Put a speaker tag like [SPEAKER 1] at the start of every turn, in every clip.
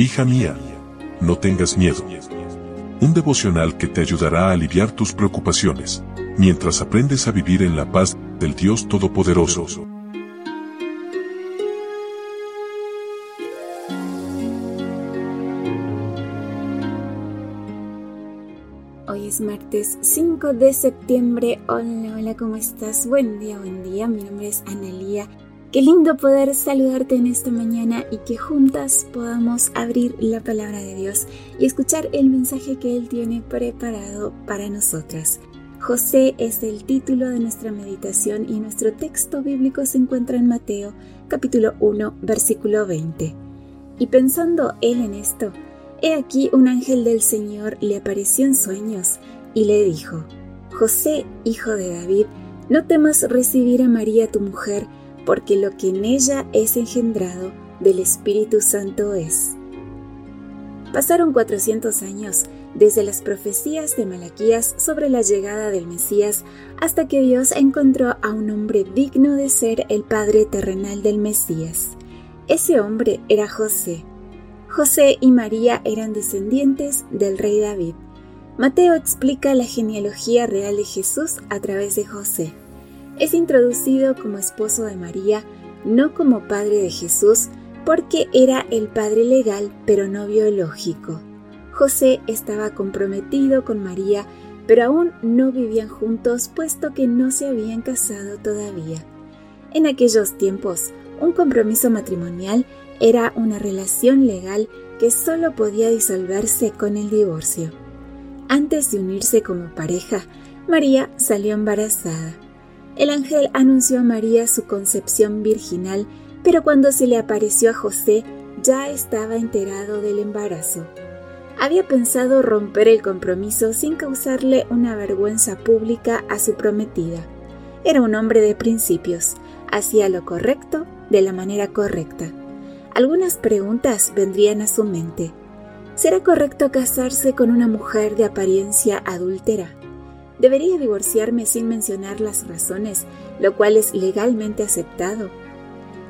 [SPEAKER 1] Hija mía, no tengas miedo. Un devocional que te ayudará a aliviar tus preocupaciones, mientras aprendes a vivir en la paz del Dios Todopoderoso.
[SPEAKER 2] Hoy es martes 5 de septiembre. Hola, hola, ¿cómo estás? Buen día, buen día. Mi nombre es Analía Qué lindo poder saludarte en esta mañana y que juntas podamos abrir la palabra de Dios y escuchar el mensaje que Él tiene preparado para nosotras. José es el título de nuestra meditación y nuestro texto bíblico se encuentra en Mateo capítulo 1 versículo 20. Y pensando él en esto, he aquí un ángel del Señor le apareció en sueños y le dijo, José, hijo de David, no temas recibir a María tu mujer, porque lo que en ella es engendrado del Espíritu Santo es. Pasaron 400 años desde las profecías de Malaquías sobre la llegada del Mesías hasta que Dios encontró a un hombre digno de ser el padre terrenal del Mesías. Ese hombre era José. José y María eran descendientes del rey David. Mateo explica la genealogía real de Jesús a través de José es introducido como esposo de María, no como padre de Jesús, porque era el padre legal pero no biológico. José estaba comprometido con María, pero aún no vivían juntos puesto que no se habían casado todavía. En aquellos tiempos, un compromiso matrimonial era una relación legal que solo podía disolverse con el divorcio. Antes de unirse como pareja, María salió embarazada. El ángel anunció a María su concepción virginal, pero cuando se le apareció a José ya estaba enterado del embarazo. Había pensado romper el compromiso sin causarle una vergüenza pública a su prometida. Era un hombre de principios, hacía lo correcto de la manera correcta. Algunas preguntas vendrían a su mente. ¿Será correcto casarse con una mujer de apariencia adúltera? Debería divorciarme sin mencionar las razones, lo cual es legalmente aceptado.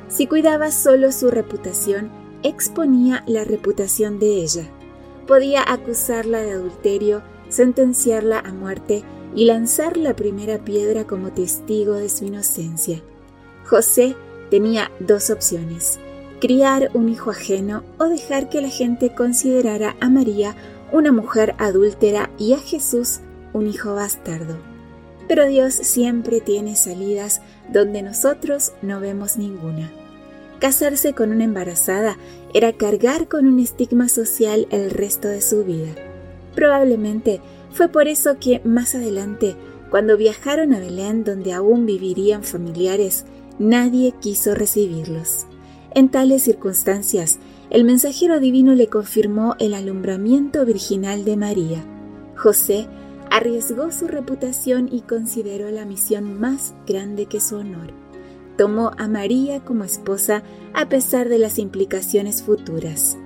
[SPEAKER 2] Si cuidaba solo su reputación, exponía la reputación de ella. Podía acusarla de adulterio, sentenciarla a muerte y lanzar la primera piedra como testigo de su inocencia. José tenía dos opciones, criar un hijo ajeno o dejar que la gente considerara a María una mujer adúltera y a Jesús un hijo bastardo. Pero Dios siempre tiene salidas donde nosotros no vemos ninguna. Casarse con una embarazada era cargar con un estigma social el resto de su vida. Probablemente fue por eso que más adelante, cuando viajaron a Belén donde aún vivirían familiares, nadie quiso recibirlos. En tales circunstancias, el mensajero divino le confirmó el alumbramiento virginal de María. José arriesgó su reputación y consideró la misión más grande que su honor. Tomó a María como esposa a pesar de las implicaciones futuras.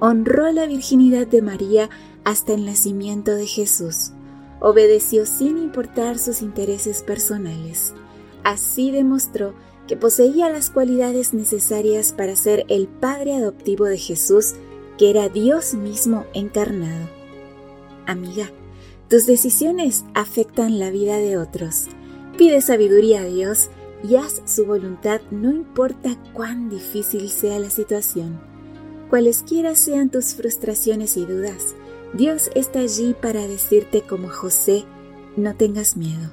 [SPEAKER 2] Honró la virginidad de María hasta el nacimiento de Jesús. Obedeció sin importar sus intereses personales. Así demostró que poseía las cualidades necesarias para ser el padre adoptivo de Jesús, que era Dios mismo encarnado. Amiga, tus decisiones afectan la vida de otros. Pide sabiduría a Dios y haz su voluntad no importa cuán difícil sea la situación. Cualesquiera sean tus frustraciones y dudas, Dios está allí para decirte como José, no tengas miedo.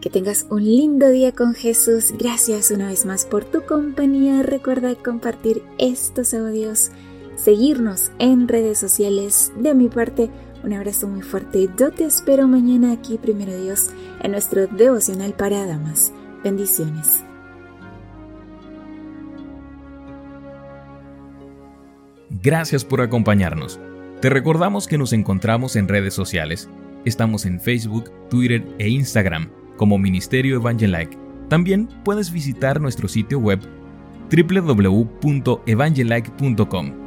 [SPEAKER 2] Que tengas un lindo día con Jesús. Gracias una vez más por tu compañía. Recuerda compartir estos audios, seguirnos en redes sociales. De mi parte, un abrazo muy fuerte. Yo te espero mañana aquí, primero Dios, en nuestro devocional para damas. Bendiciones.
[SPEAKER 3] Gracias por acompañarnos. Te recordamos que nos encontramos en redes sociales. Estamos en Facebook, Twitter e Instagram como Ministerio Evangelike. También puedes visitar nuestro sitio web www.evangelike.com